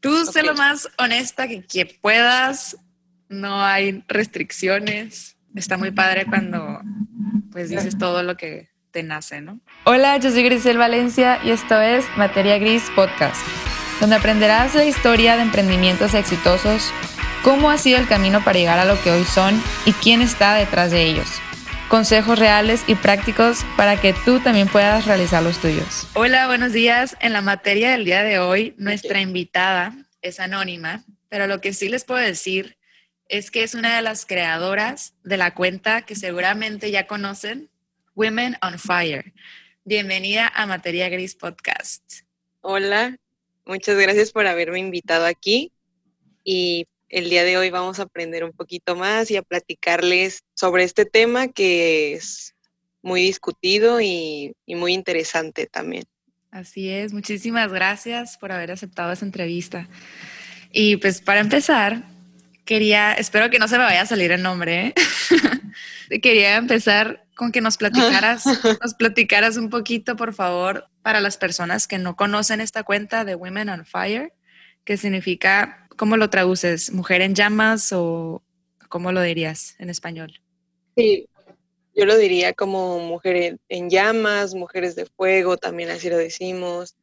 Tú sé lo más honesta que, que puedas, no hay restricciones. Está muy padre cuando pues dices todo lo que te nace, ¿no? Hola, yo soy Grisel Valencia y esto es Materia Gris Podcast, donde aprenderás la historia de emprendimientos exitosos, cómo ha sido el camino para llegar a lo que hoy son y quién está detrás de ellos. Consejos reales y prácticos para que tú también puedas realizar los tuyos. Hola, buenos días. En la materia del día de hoy, nuestra invitada es anónima, pero lo que sí les puedo decir es que es una de las creadoras de la cuenta que seguramente ya conocen, Women on Fire. Bienvenida a Materia Gris Podcast. Hola, muchas gracias por haberme invitado aquí y el día de hoy vamos a aprender un poquito más y a platicarles sobre este tema que es muy discutido y, y muy interesante también. Así es, muchísimas gracias por haber aceptado esa entrevista. Y pues para empezar, quería, espero que no se me vaya a salir el nombre, ¿eh? quería empezar con que nos platicaras, nos platicaras un poquito, por favor, para las personas que no conocen esta cuenta de Women on Fire, que significa, ¿cómo lo traduces? ¿Mujer en llamas o cómo lo dirías en español? Sí, yo lo diría como mujer en llamas, mujeres de fuego, también así lo decimos.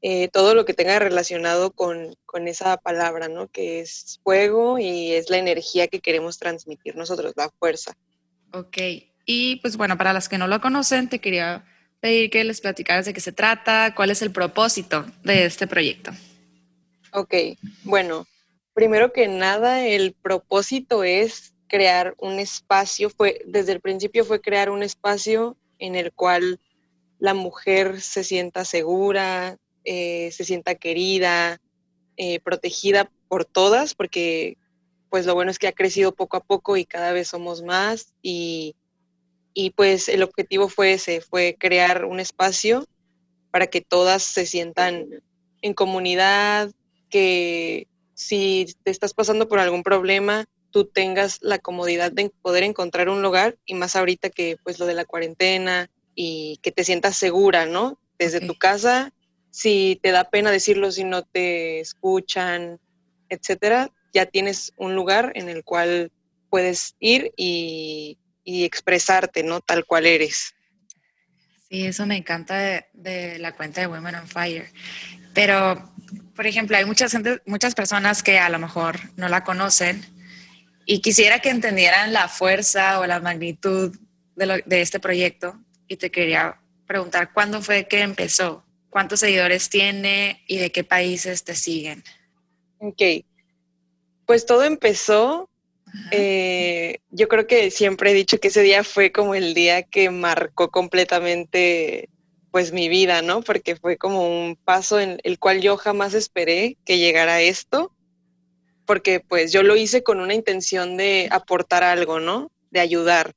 Eh, todo lo que tenga relacionado con, con, esa palabra, ¿no? Que es fuego y es la energía que queremos transmitir nosotros, la fuerza. Ok, y pues bueno, para las que no lo conocen, te quería pedir que les platicaras de qué se trata, cuál es el propósito de este proyecto. Ok, bueno, primero que nada, el propósito es crear un espacio, fue, desde el principio fue crear un espacio en el cual la mujer se sienta segura, eh, se sienta querida, eh, protegida por todas, porque pues lo bueno es que ha crecido poco a poco y cada vez somos más y, y pues el objetivo fue ese, fue crear un espacio para que todas se sientan en comunidad, que si te estás pasando por algún problema, tú tengas la comodidad de poder encontrar un lugar y más ahorita que pues lo de la cuarentena y que te sientas segura, ¿no? Desde tu casa si te da pena decirlo, si no te escuchan, etcétera, ya tienes un lugar en el cual puedes ir y, expresarte, ¿no? Tal cual eres. Sí, eso me encanta de, la cuenta de Women on Fire. Pero, por ejemplo, hay mucha gente, muchas personas que a lo mejor no la conocen y quisiera que entendieran la fuerza o la magnitud de, de este proyecto. Y te quería preguntar, ¿cuándo fue que empezó? cuántos seguidores tiene y de qué países te siguen. Ok, pues todo empezó, eh, yo creo que siempre he dicho que ese día fue como el día que marcó completamente pues mi vida, ¿no? Porque fue como un paso en el cual yo jamás esperé que llegara esto, porque pues yo lo hice con una intención de aportar algo, ¿no? De ayudar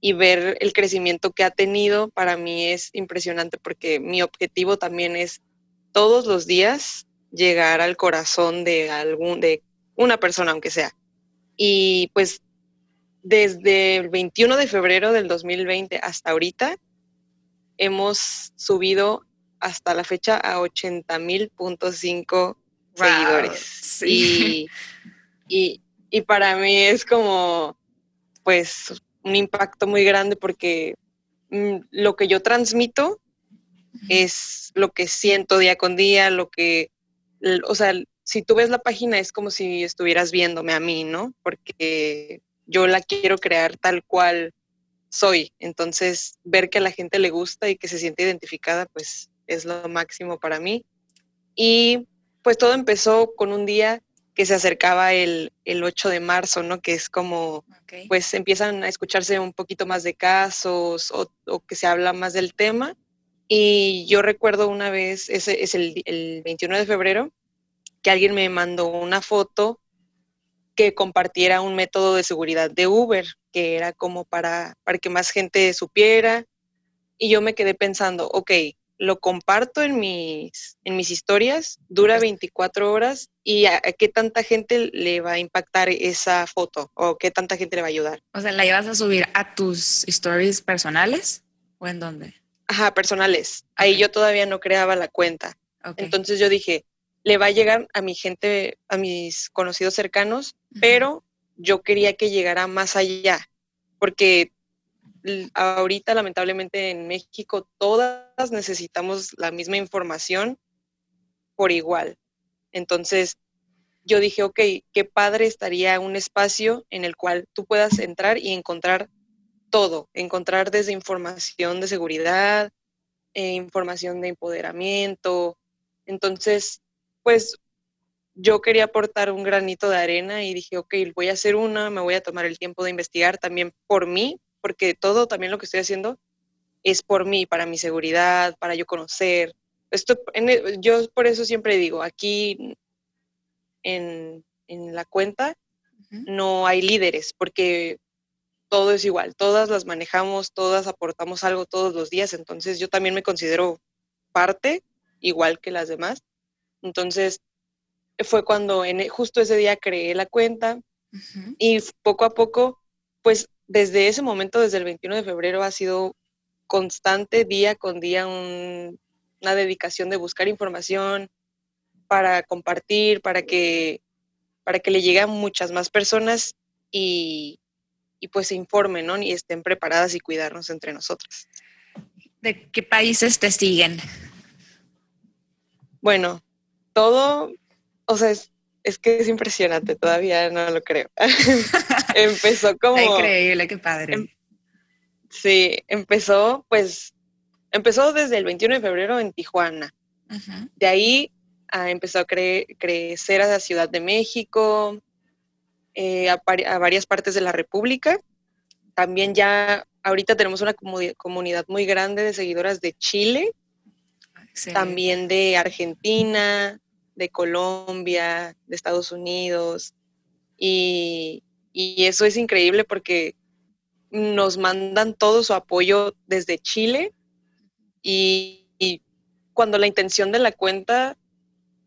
y ver el crecimiento que ha tenido para mí es impresionante porque mi objetivo también es todos los días llegar al corazón de algún de una persona aunque sea. Y pues desde el 21 de febrero del 2020 hasta ahorita hemos subido hasta la fecha a 80 mil seguidores. Y, y, y para mí es como, pues un impacto muy grande porque mm, lo que yo transmito es lo que siento día con día, lo que, o sea, si tú ves la página es como si estuvieras viéndome a mí, ¿no? Porque yo la quiero crear tal cual soy. Entonces, ver que a la gente le gusta y que se siente identificada, pues es lo máximo para mí. Y pues todo empezó con un día que se acercaba el, el 8 de marzo, ¿no? Que es como, pues empiezan a escucharse un poquito más de casos o, o, que se habla más del tema. Y yo recuerdo una vez, ese es el, el 21 de febrero, que alguien me mandó una foto que compartiera un método de seguridad de Uber, que era como para, para que más gente supiera. Y yo me quedé pensando, ok, lo comparto en mis, en mis historias, dura 24 horas y a, qué tanta gente le va a impactar esa foto o qué tanta gente le va a ayudar. O sea, ¿la ibas a subir a tus stories personales o en dónde? Ajá, personales. Ahí yo todavía no creaba la cuenta. Entonces yo dije, le va a llegar a mi gente, a mis conocidos cercanos, pero yo quería que llegara más allá, porque ahorita lamentablemente en México todas necesitamos la misma información por igual. Entonces, yo dije, ok, qué padre estaría un espacio en el cual tú puedas entrar y encontrar todo, encontrar desde información de seguridad, eh, información de empoderamiento. Entonces, pues yo quería aportar un granito de arena y dije, ok, voy a hacer una, me voy a tomar el tiempo de investigar también por mí, porque todo también lo que estoy haciendo es por mí, para mi seguridad, para yo conocer. Esto, yo por eso siempre digo, aquí en, en la cuenta no hay líderes, porque todo es igual, todas las manejamos, todas aportamos algo todos los días, entonces yo también me considero parte, igual que las demás. Entonces, fue cuando en, e, justo ese día creé la cuenta y poco a poco, pues desde ese momento, desde el 21 de febrero, ha sido constante, día con día, una dedicación de buscar información para compartir, para que, para que le llegue a muchas más personas y, y pues se informen, ¿no? Y estén preparadas y cuidarnos entre nosotras. ¿De qué países te siguen? Bueno, todo, o sea, es, que es impresionante, todavía no lo creo. empezó como... Increíble, qué padre. Em, sí, empezó pues, empezó desde el 21 de febrero en Tijuana. De ahí ah, empezó a crecer a la Ciudad de México, eh, a, varias partes de la República. También ya ahorita tenemos una comunidad muy grande de seguidoras de Chile, también de Argentina, de Colombia, de Estados Unidos. Y, eso es increíble porque nos mandan todo su apoyo desde Chile y, y, cuando la intención de la cuenta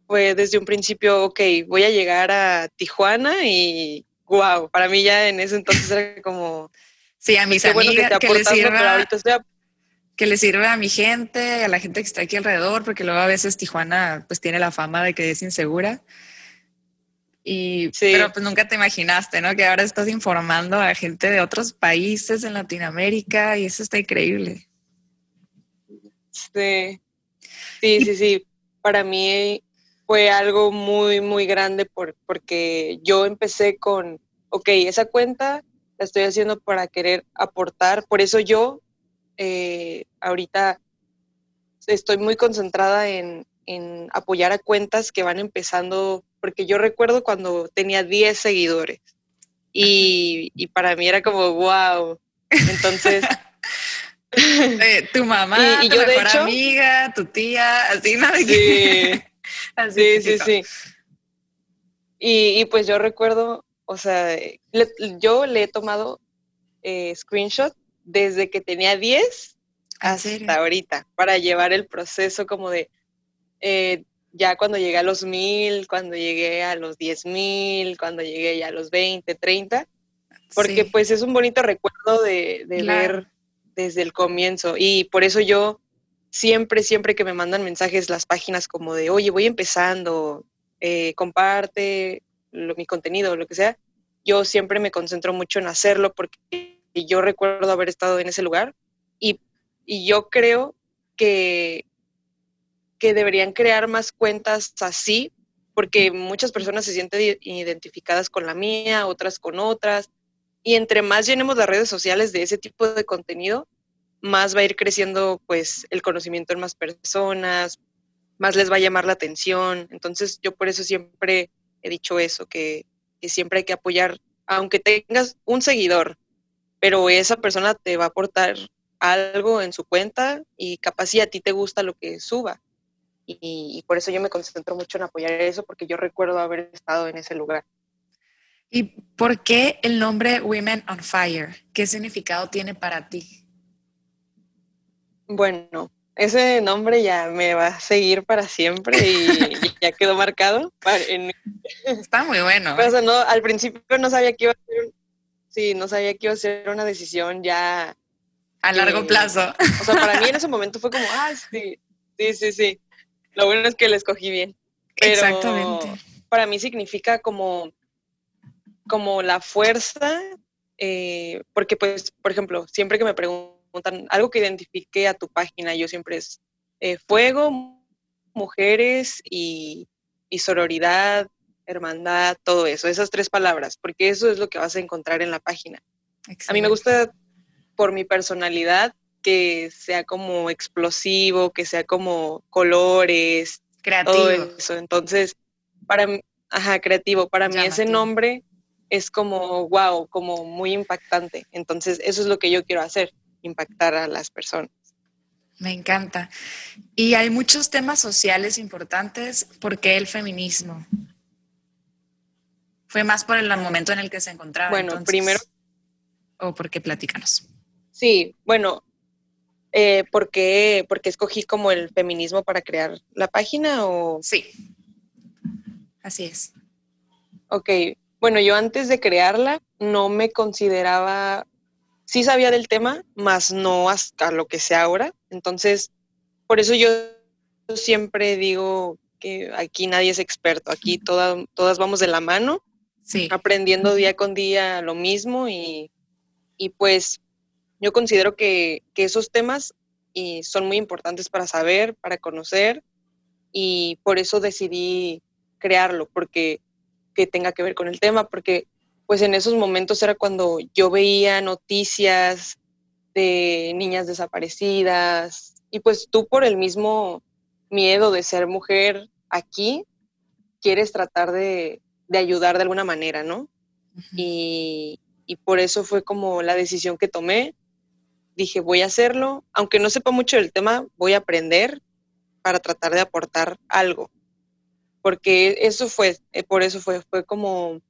fue desde un principio, ok, voy a llegar a Tijuana y wow, para mí ya en ese entonces era como... Sí, a mis amigas que, que, les sirva, que les sirva a mi gente, a la gente que está aquí alrededor, porque luego a veces Tijuana pues tiene la fama de que es insegura. Y, Pero pues nunca te imaginaste, ¿no? Que ahora estás informando a gente de otros países en Latinoamérica y eso está increíble. Sí, sí, sí, sí. Para mí fue algo muy, muy grande por, porque yo empecé con, ok, esa cuenta la estoy haciendo para querer aportar, por eso yo eh, ahorita estoy muy concentrada en, en, apoyar a cuentas que van empezando, porque yo recuerdo cuando tenía 10 seguidores y, y para mí era como, wow, entonces... Eh, tu mamá, y, tu yo mejor amiga, tu tía, así, ¿no? Sí. sí, sí, sí. Y, pues yo recuerdo, o sea, yo le he tomado eh, screenshot desde que tenía 10 hasta ahorita, para llevar el proceso como de, eh, ya cuando llegué a los mil, cuando llegué a los diez mil, cuando llegué ya a los 20, 30, porque pues es un bonito recuerdo de, ver desde el comienzo y por eso yo siempre, siempre que me mandan mensajes las páginas como de, oye, voy empezando, eh, comparte mi contenido, lo que sea, yo siempre me concentro mucho en hacerlo porque yo recuerdo haber estado en ese lugar y, yo creo que, que deberían crear más cuentas así porque muchas personas se sienten identificadas con la mía, otras con otras, y entre más llenemos las redes sociales de ese tipo de contenido, más va a ir creciendo pues el conocimiento en más personas, más les va a llamar la atención. Entonces yo por eso siempre he dicho eso, que, siempre hay que apoyar, aunque tengas un seguidor, pero esa persona te va a aportar algo en su cuenta y capaz si a ti te gusta lo que suba. Y, y, por eso yo me concentro mucho en apoyar eso, porque yo recuerdo haber estado en ese lugar. ¿Y por qué el nombre Women on Fire? ¿Qué significado tiene para ti? Bueno, ese nombre ya me va a seguir para siempre y, ya quedó marcado. Está muy bueno. Pero, no, al principio no sabía que iba a ser, sí, no sabía que iba a ser una decisión ya a largo plazo. O sea, para mí en ese momento fue como, ah, sí, sí, sí, sí. Lo bueno es que lo escogí bien. Exactamente. Para mí significa como, como la fuerza, eh, porque pues, por ejemplo, siempre que me preguntan algo que identifique a tu página, yo siempre es eh, fuego, mujeres y, y sororidad, hermandad, todo eso, esas tres palabras, porque eso es lo que vas a encontrar en la página. A mí me gusta por mi personalidad que sea como explosivo, que sea como colores, creativo. Todo eso. Entonces, para mí, ajá, creativo, para mí ese nombre es como wow, como muy impactante. Entonces, eso es lo que yo quiero hacer, impactar a las personas. Me encanta. Y hay muchos temas sociales importantes. ¿Por qué el feminismo? Fue más por el momento en el que se encontraba. Bueno, primero. ¿O por qué platícanos? Sí, bueno, eh, ¿por, qué, escogí como el feminismo para crear la página? O... Sí, así es. Ok, bueno, yo antes de crearla no me consideraba, sí sabía del tema, más no hasta lo que sé ahora. Entonces, por eso yo siempre digo que aquí nadie es experto, aquí todas vamos de la mano aprendiendo día con día lo mismo y, pues yo considero que, esos temas y son muy importantes para saber, para conocer y por eso decidí crearlo, porque que tenga que ver con el tema, porque pues en esos momentos era cuando yo veía noticias de niñas desaparecidas y pues tú por el mismo miedo de ser mujer aquí, quieres tratar de, de ayudar de alguna manera, ¿no? y, por eso fue como la decisión que tomé. Dije, voy a hacerlo, aunque no sepa mucho del tema, voy a aprender para tratar de aportar algo. Porque eso fue, eh, por eso fue, fue como,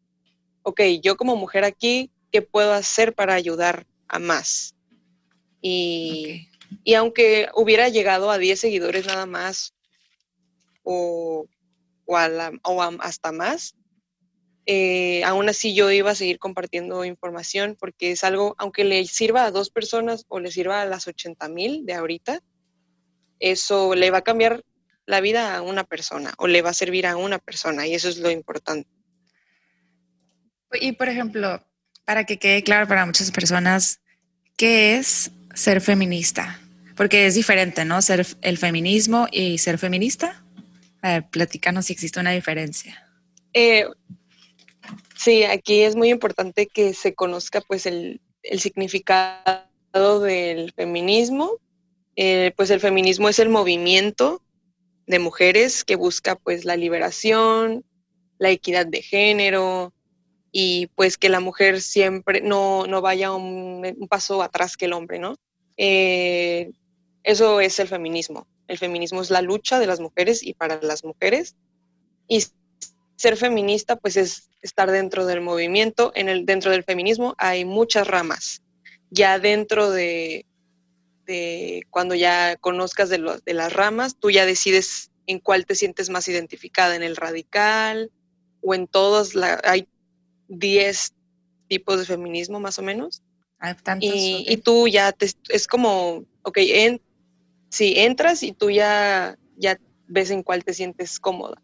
ok, yo como mujer aquí, ¿qué puedo hacer para ayudar a más? Y, y aunque hubiera llegado a 10 seguidores nada más, o, o, o hasta más, eh, aún así yo iba a seguir compartiendo información porque es algo, aunque le sirva a dos personas o le sirva a las 80 mil de ahorita, eso le va a cambiar la vida a una persona o le va a servir a una persona y eso es lo importante. Y por ejemplo, para que quede claro para muchas personas, ¿qué es ser feminista? Porque es diferente, ¿no? Ser el feminismo y ser feminista. A ver, platícanos si existe una diferencia. Eh, Sí, aquí es muy importante que se conozca pues el, significado del feminismo. Eh, pues el feminismo es el movimiento de mujeres que busca pues la liberación, la equidad de género y pues que la mujer siempre no, vaya un, paso atrás que el hombre, ¿no? Eh, eso es el feminismo. El feminismo es la lucha de las mujeres y para las mujeres. Y ser feminista pues es estar dentro del movimiento. En el, dentro del feminismo hay muchas ramas. Ya dentro de, cuando ya conozcas de, de las ramas, tú ya decides en cuál te sientes más identificada, en el radical o en todos. La, hay 10 tipos de feminismo más o menos. Hay tantos, y, y, tú ya te, es como, ok, en, si entras y tú ya, ya ves en cuál te sientes cómoda.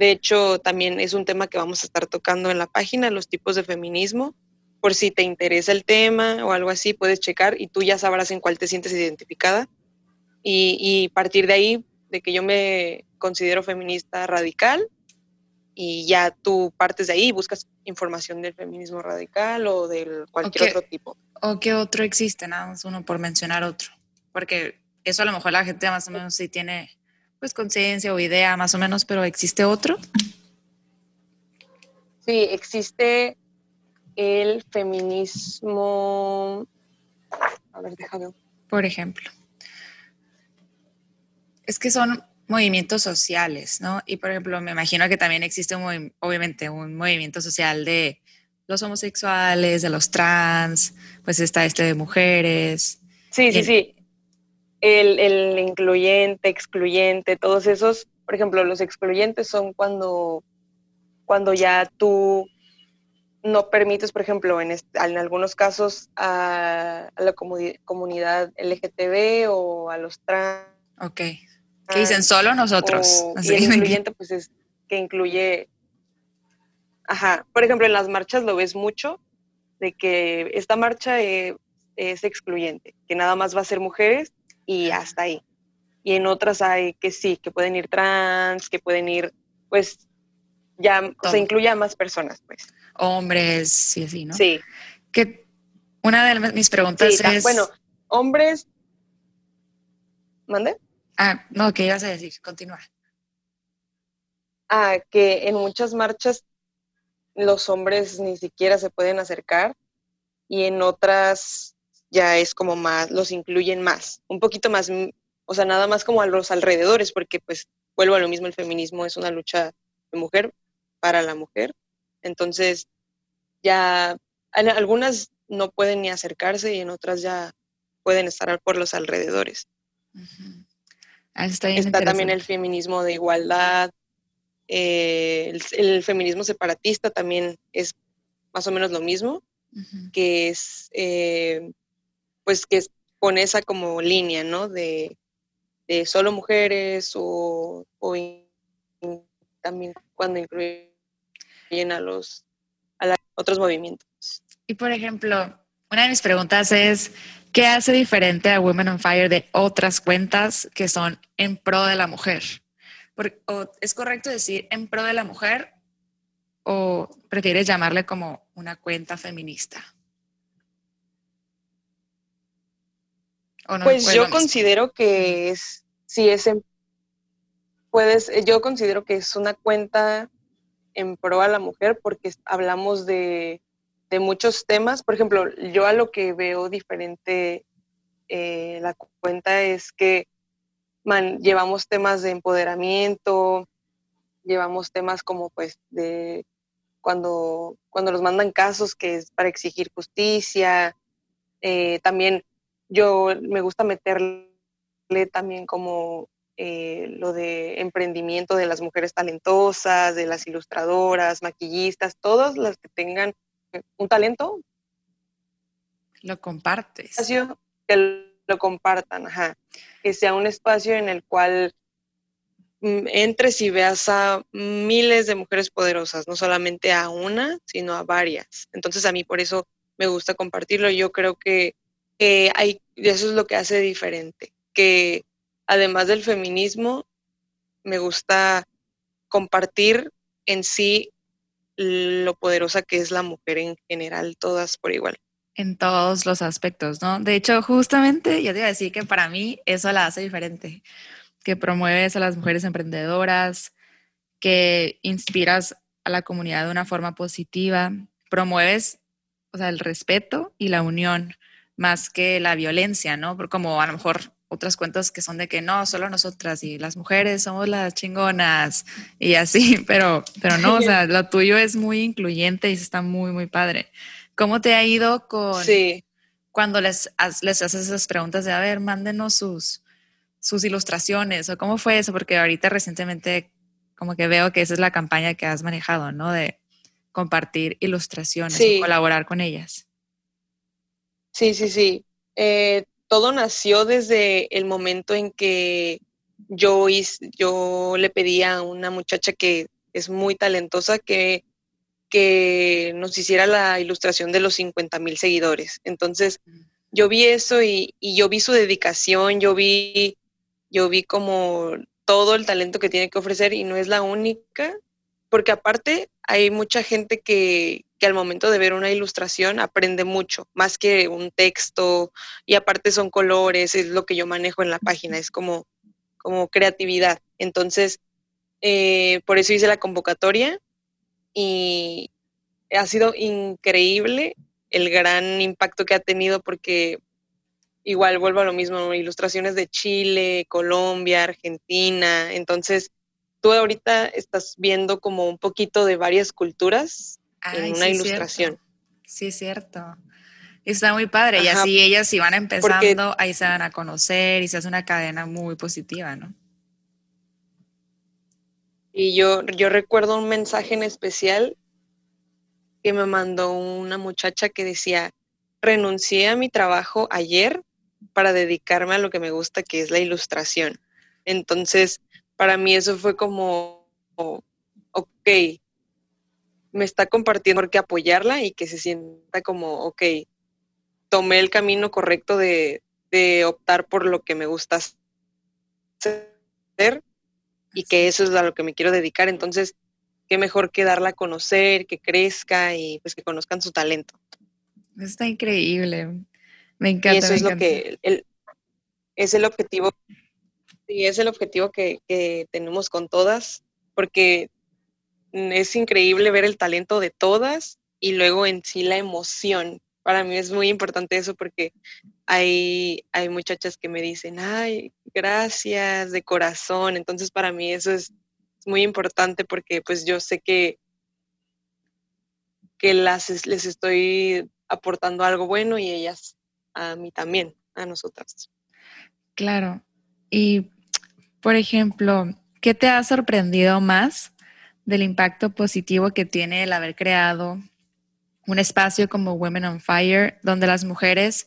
De hecho, también es un tema que vamos a estar tocando en la página, los tipos de feminismo. Por si te interesa el tema o algo así, puedes checar y tú ya sabrás en cuál te sientes identificada. Y, partir de ahí, de que yo me considero feminista radical, y ya tú partes de ahí y buscas información del feminismo radical o del cualquier otro tipo. ¿O qué otro existe? Nada más uno por mencionar otro. Porque eso a lo mejor la gente más o menos sí tiene pues conciencia o idea más o menos, pero ¿existe otro? Sí, existe el feminismo. A ver, déjame. Por ejemplo. Es que son movimientos sociales, ¿no? Y por ejemplo, me imagino que también existe un, obviamente un movimiento social de los homosexuales, de los trans, pues está este de mujeres. Sí, sí, sí el, incluyente, excluyente, todos esos, por ejemplo, los excluyentes son cuando, cuando ya tú no permites, por ejemplo, en, en algunos casos a, la comunidad LGTB o a los trans. Ok. ¿Qué dicen? Solo nosotros. y el incluyente, pues es que incluye, ajá, por ejemplo, en las marchas lo ves mucho, de que esta marcha es excluyente, que nada más va a ser mujeres y hasta ahí. Y en otras hay que sí, que pueden ir trans, que pueden ir, pues, ya, se incluye a más personas, pues. Hombres, sí, así, ¿no? Sí. Que una de mis preguntas es... Bueno, hombres... ¿Mande? Ah, no, ¿qué ibas a decir? Continúa. Ah, que en muchas marchas los hombres ni siquiera se pueden acercar y en otras ya es como más, los incluyen más, un poquito más, o sea, nada más como a los alrededores, porque pues vuelvo a lo mismo, el feminismo es una lucha de mujer para la mujer, entonces ya en algunas no pueden ni acercarse y en otras ya pueden estar por los alrededores. Ah, está, está también el feminismo de igualdad, eh, el, feminismo separatista también es más o menos lo mismo, que es, eh, pues que con esa como línea, ¿no? De, solo mujeres o, también cuando incluyen a los a otros movimientos. Y por ejemplo, una de mis preguntas es, ¿qué hace diferente a Women on Fire de otras cuentas que son en pro de la mujer? ¿Es correcto decir en pro de la mujer o prefieres llamarle como una cuenta feminista? Pues yo considero que es, si es en, puedes, yo considero que es una cuenta en pro a la mujer porque hablamos de, muchos temas. Por ejemplo, yo a lo que veo diferente eh, la cuenta es que llevamos temas de empoderamiento, llevamos temas como pues de cuando, cuando nos mandan casos que es para exigir justicia, eh, también yo me gusta meterle también como eh, lo de emprendimiento de las mujeres talentosas, de las ilustradoras, maquillistas, todas las que tengan un talento. Lo compartes. Que lo compartan, ajá. Que sea un espacio en el cual mm, entres y veas a miles de mujeres poderosas, no solamente a una, sino a varias. Entonces a mí por eso me gusta compartirlo. Yo creo que hay, eso es lo que hace diferente, que además del feminismo, me gusta compartir en sí lo poderosa que es la mujer en general, todas por igual en todos los aspectos, ¿no? De hecho, justamente yo te iba a decir que para mí eso la hace diferente, que promueves a las mujeres emprendedoras, que inspiras a la comunidad de una forma positiva, promueves, o sea, el respeto y la unión más que la violencia, ¿no? Como a lo mejor otras cuentas que son de que no, solo nosotras y las mujeres somos las chingonas y así, pero, pero no, o sea, lo tuyo es muy incluyente y está muy, muy padre. ¿Cómo te ha ido con cuando les, les haces esas preguntas de, a ver, mándenos sus, sus ilustraciones o cómo fue eso? Porque ahorita recientemente como que veo que esa es la campaña que has manejado, ¿no? De compartir ilustraciones y colaborar con ellas. Sí, sí, sí. Eh, todo nació desde el momento en que yo, yo le pedí a una muchacha que es muy talentosa que que nos hiciera la ilustración de los 50 mil seguidores. Entonces, yo vi eso y, yo vi su dedicación, yo vi, yo vi como todo el talento que tiene que ofrecer y no es la única, porque aparte hay mucha gente que, que al momento de ver una ilustración aprende mucho, más que un texto, y aparte son colores, es lo que yo manejo en la página, es como, como creatividad. Entonces, eh, por eso hice la convocatoria y ha sido increíble el gran impacto que ha tenido porque igual vuelvo a lo mismo, ilustraciones de Chile, Colombia, Argentina, entonces tú ahorita estás viendo como un poquito de varias culturas en una ilustración. Sí, es cierto. Está muy padre. y así ellas si van empezando, ahí se van a conocer y se hace una cadena muy positiva, ¿no? Y yo, yo recuerdo un mensaje en especial que me mandó una muchacha que decía, renuncié a mi trabajo ayer para dedicarme a lo que me gusta, que es la ilustración. Entonces, para mí eso fue como, ok, me está compartiendo, que apoyarla y que se sienta como, ok, tomé el camino correcto de, de optar por lo que me gusta hacer y que eso es a lo que me quiero dedicar. Entonces, qué mejor que darla a conocer, que crezca y pues que conozcan su talento. Está increíble. Me encanta. Y eso es lo que el, es el objetivo. Sí, es el objetivo que, que tenemos con todas, porque es increíble ver el talento de todas y luego en sí la emoción. Para mí es muy importante eso porque hay, hay muchachas que me dicen, ay, gracias de corazón. Entonces para mí eso es muy importante porque pues yo sé que, que las, les estoy aportando algo bueno y ellas a mí también, a nosotras. Claro. Y, por ejemplo, ¿qué te ha sorprendido más del impacto positivo que tiene el haber creado un espacio como Women on Fire, donde las mujeres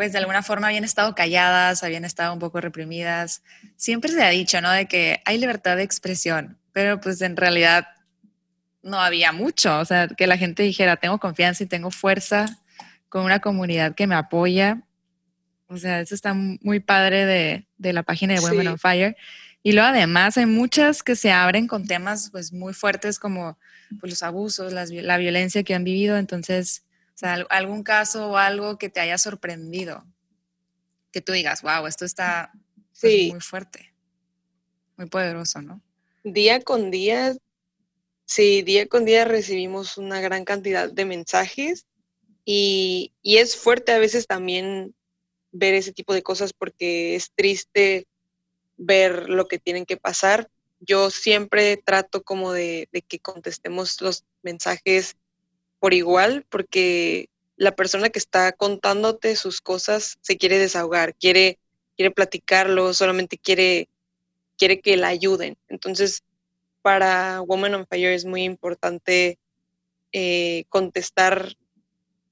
pues de alguna forma habían estado calladas, habían estado un poco reprimidas. Siempre se ha dicho, ¿no? De que hay libertad de expresión, pero pues en realidad no había mucho, o sea, que la gente dijera, tengo confianza y tengo fuerza con una comunidad que me apoya. O sea, eso está muy padre de, de la página de Women on Fire. Y luego además hay muchas que se abren con temas pues muy fuertes como pues, los abusos, la violencia que han vivido. Entonces, sea, algún caso o algo que te haya sorprendido, que tú digas, wow, esto está pues, muy fuerte, muy poderoso, ¿no? Día con día, sí, día con día recibimos una gran cantidad de mensajes y, y es fuerte a veces también ver ese tipo de cosas porque es triste ver lo que tienen que pasar. Yo siempre trato como de, que contestemos los mensajes por igual porque la persona que está contándote sus cosas se quiere desahogar, quiere, quiere platicarlo, solamente quiere, quiere que la ayuden. Entonces, para Woman on Fire es muy importante eh, contestar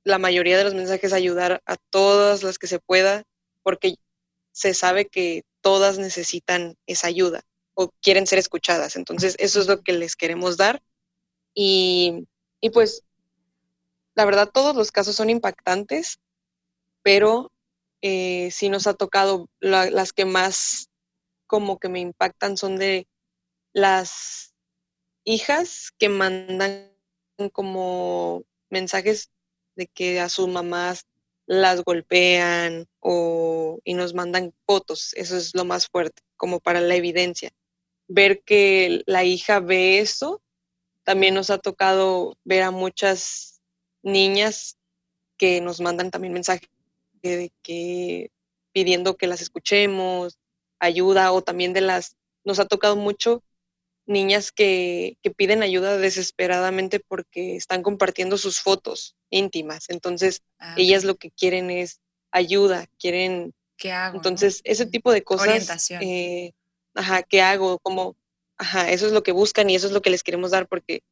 la mayoría de los mensajes, ayudar a todas las que se pueda, porque se sabe que todas necesitan esa ayuda o quieren ser escuchadas. Entonces, eso es lo que les queremos dar. Y, y pues la verdad, todos los casos son impactantes, pero eh, sí nos ha tocado las que más como que me impactan son de las hijas que mandan como mensajes de que a sus mamás las golpean o, y nos mandan fotos. Eso es lo más fuerte, como para la evidencia. Ver que la hija ve eso, también nos ha tocado ver a muchas niñas que nos mandan también mensajes de que pidiendo que las escuchemos, ayuda o también de las, nos ha tocado mucho niñas que, que piden ayuda desesperadamente porque están compartiendo sus fotos íntimas. Entonces, ah, ellas lo que quieren es ayuda, quieren... ¿Qué hago? Entonces, ese tipo de cosas... Orientación. Eh, ajá, ¿qué hago? Como, ajá, eso es lo que buscan y eso es lo que les queremos dar porque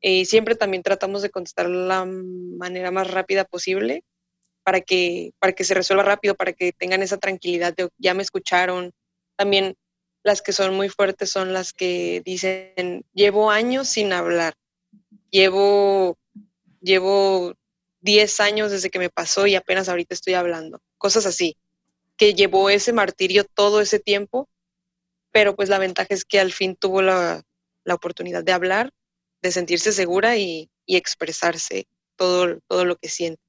y siempre también tratamos de contestar la manera más rápida posible para que, para que se resuelva rápido, para que tengan esa tranquilidad de ya me escucharon. También las que son muy fuertes son las que dicen, llevo años sin hablar, llevo, llevo 10 años desde que me pasó y apenas ahorita estoy hablando. Cosas así, que llevó ese martirio todo ese tiempo, pero pues la ventaja es que al fin tuvo la, la oportunidad de hablar de sentirse segura y, expresarse todo, todo lo que siente.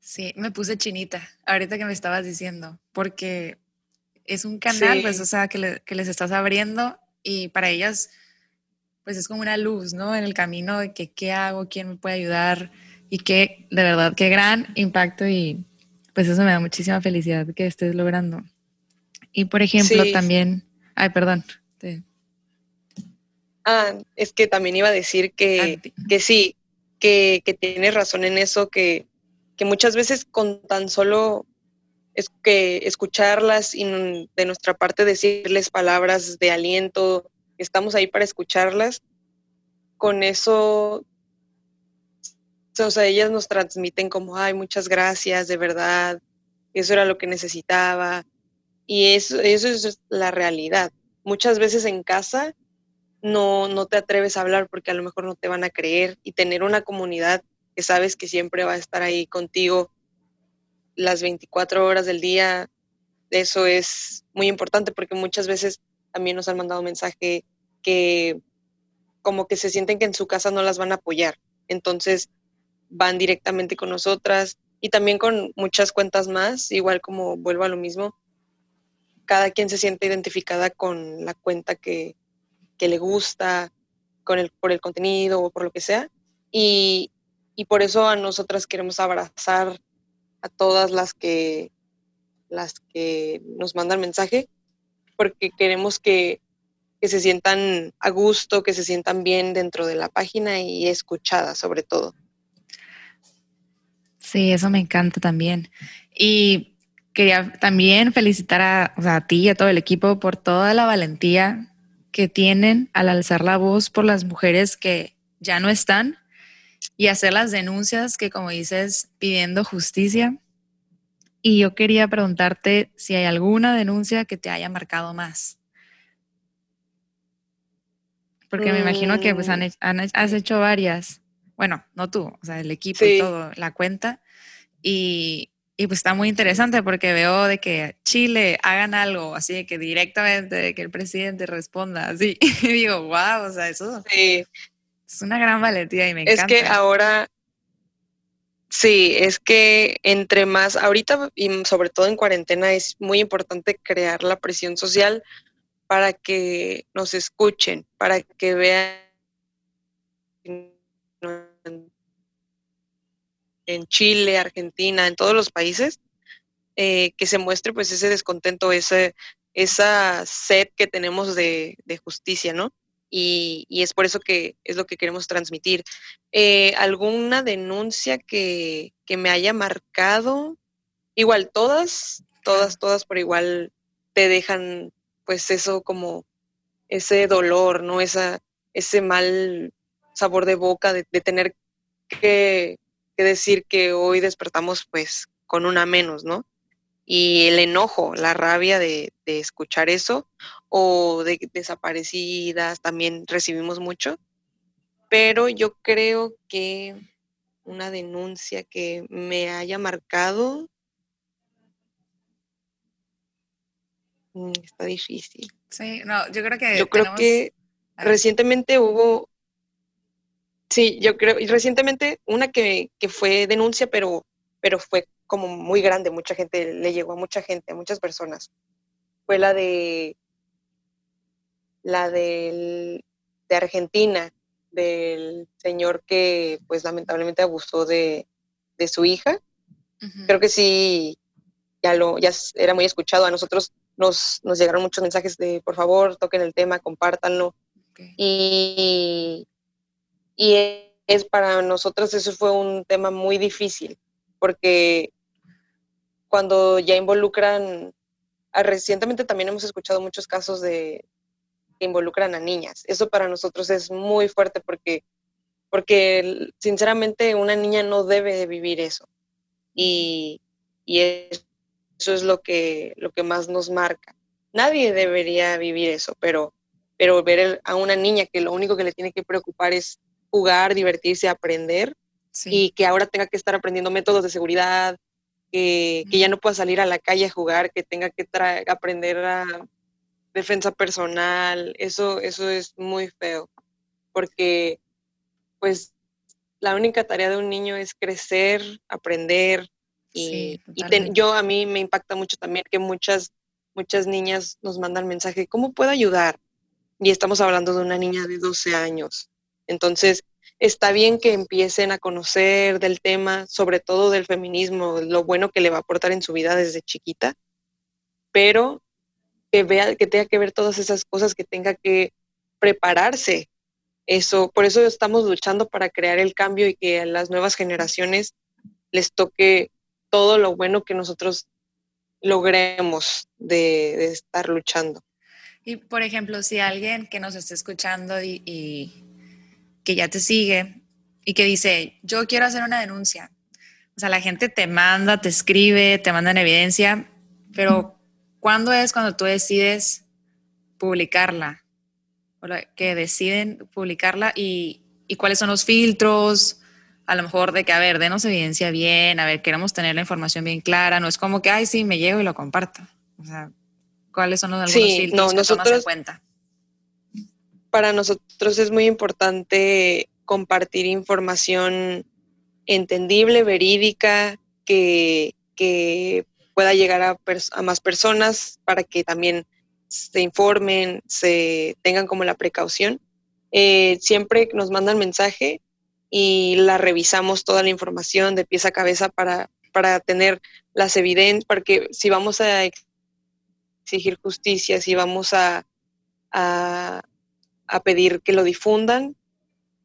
Sí, me puse chinita ahorita que me estabas diciendo, porque es un canal, pues, o sea, que, les estás abriendo y para ellas, pues es como una luz, ¿no? En el camino de que qué hago, quién me puede ayudar y que, de verdad, qué gran impacto y pues eso me da muchísima felicidad que estés logrando. Y por ejemplo, también, ay, perdón. Ah, es que también iba a decir que, que sí, que, que tienes razón en eso, que, que muchas veces con tan solo es que escucharlas y de nuestra parte decirles palabras de aliento, estamos ahí para escucharlas, con eso, o sea, ellas nos transmiten como, ay, muchas gracias, de verdad, eso era lo que necesitaba. Y eso, eso es la realidad. Muchas veces en casa no, no te atreves a hablar porque a lo mejor no te van a creer y tener una comunidad que sabes que siempre va a estar ahí contigo las 24 horas del día, eso es muy importante porque muchas veces también nos han mandado mensaje que como que se sienten que en su casa no las van a apoyar. Entonces van directamente con nosotras y también con muchas cuentas más, igual como vuelvo a lo mismo, cada quien se siente identificada con la cuenta que, le gusta, con el, por el contenido o por lo que sea. Y, y por eso a nosotras queremos abrazar a todas las que las que nos mandan mensaje, porque queremos que, que, se sientan a gusto, que se sientan bien dentro de la página y escuchadas sobre todo. Sí, eso me encanta también. Y quería también felicitar a, a ti y a todo el equipo por toda la valentía que tienen al alzar la voz por las mujeres que ya no están y hacer las denuncias que, como dices, pidiendo justicia. Y yo quería preguntarte si hay alguna denuncia que te haya marcado más. Porque me imagino que pues, han, has hecho varias. Bueno, no tú, o sea, el equipo y todo, la cuenta. Y, y, pues está muy interesante porque veo de que Chile hagan algo, así de que directamente, de que el presidente responda así. Y digo, wow, o sea, eso es una gran valentía y me encanta. Es que ahora Sí, es que entre más, ahorita y sobre todo en cuarentena es muy importante crear la presión social para que nos escuchen, para que vean en Chile, Argentina, en todos los países, eh, que se muestre pues ese descontento, ese, esa sed que tenemos de, de justicia, ¿no? Y, es por eso que es lo que queremos transmitir. Eh, ¿Alguna denuncia que, me haya marcado? Igual, todas, todas, todas por igual te dejan pues eso como ese dolor, ¿no? Esa, ese mal sabor de boca de, tener que, que, decir que hoy despertamos pues con una menos, ¿no? y el enojo, la rabia de, escuchar eso o de desaparecidas también recibimos mucho, pero yo creo que una denuncia que me haya marcado mm, está difícil. Sí, no, yo creo que yo creo que recientemente hubo sí, yo creo y recientemente una que, que fue denuncia, pero pero fue como muy grande, mucha gente, le llegó a mucha gente, a muchas personas. Fue la de la de Argentina, del señor que pues lamentablemente abusó de, su hija. Creo que sí, ya lo, ya era muy escuchado. A nosotros nos, nos llegaron muchos mensajes de por favor, toquen el tema, compártanlo. Y, y es para nosotros eso fue un tema muy difícil, porque cuando ya involucran, ah, recientemente también hemos escuchado muchos casos de que involucran a niñas. Eso para nosotros es muy fuerte porque, porque sinceramente una niña no debe de vivir eso. Y, y eso es lo que, lo que más nos marca. Nadie debería vivir eso, pero, pero ver a una niña que lo único que le tiene que preocupar es jugar, divertirse, aprender, y que ahora tenga que estar aprendiendo métodos de seguridad, que, ya no pueda salir a la calle a jugar, que tenga que aprender a defensa personal, eso, eso es muy feo, porque pues la única tarea de un niño es crecer, aprender y, yo a mí me impacta mucho también que muchas, muchas niñas nos mandan mensaje, ¿cómo puedo ayudar? Y estamos hablando de una niña de 12 años. Entonces, está bien que empiecen a conocer del tema, sobre todo del feminismo, lo bueno que le va a aportar en su vida desde chiquita, pero que vea, que tenga que ver todas esas cosas, que tenga que prepararse. Eso, por eso estamos luchando para crear el cambio y que a las nuevas generaciones les toque todo lo bueno que nosotros logremos de, estar luchando. Y por ejemplo, si alguien que nos está escuchando y que ya te sigue y que dice, yo quiero hacer una denuncia. O sea, la gente te manda, te escribe, te manda en evidencia, pero ¿cuándo es cuando tú decides publicarla? que deciden publicarla y, y cuáles son los filtros, a lo mejor de que, a ver, denos evidencia bien, a ver, queremos tener la información bien clara, no es como que, ay, sí, me llego y lo comparto. O sea, ¿cuáles son los algunos filtros que nosotros, tomas en cuenta? Para nosotros es muy importante compartir información entendible, verídica, que, que pueda llegar a, a, más personas para que también se informen, se tengan como la precaución. Eh, siempre nos mandan mensaje y la revisamos toda la información de pieza a cabeza para, para tener las evidencias, porque si vamos a exigir justicia, si vamos a, a, pedir que lo difundan,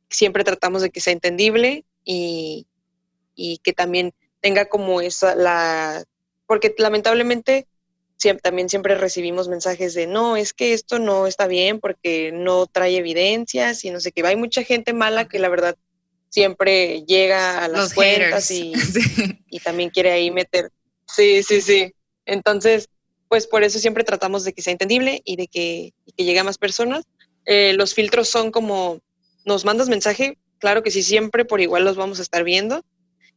siempre tratamos de que sea entendible y, y que también tenga como esa, la, porque lamentablemente también siempre recibimos mensajes de, no, es que esto no está bien porque no trae evidencias y no sé qué. Hay mucha gente mala que la verdad siempre llega a las cuentas y, y, también quiere ahí meter. Sí, sí, sí. Entonces, pues por eso siempre tratamos de que sea entendible y de que, llegue a más personas. Eh, los filtros son como, nos mandas mensaje, claro que sí, siempre por igual los vamos a estar viendo.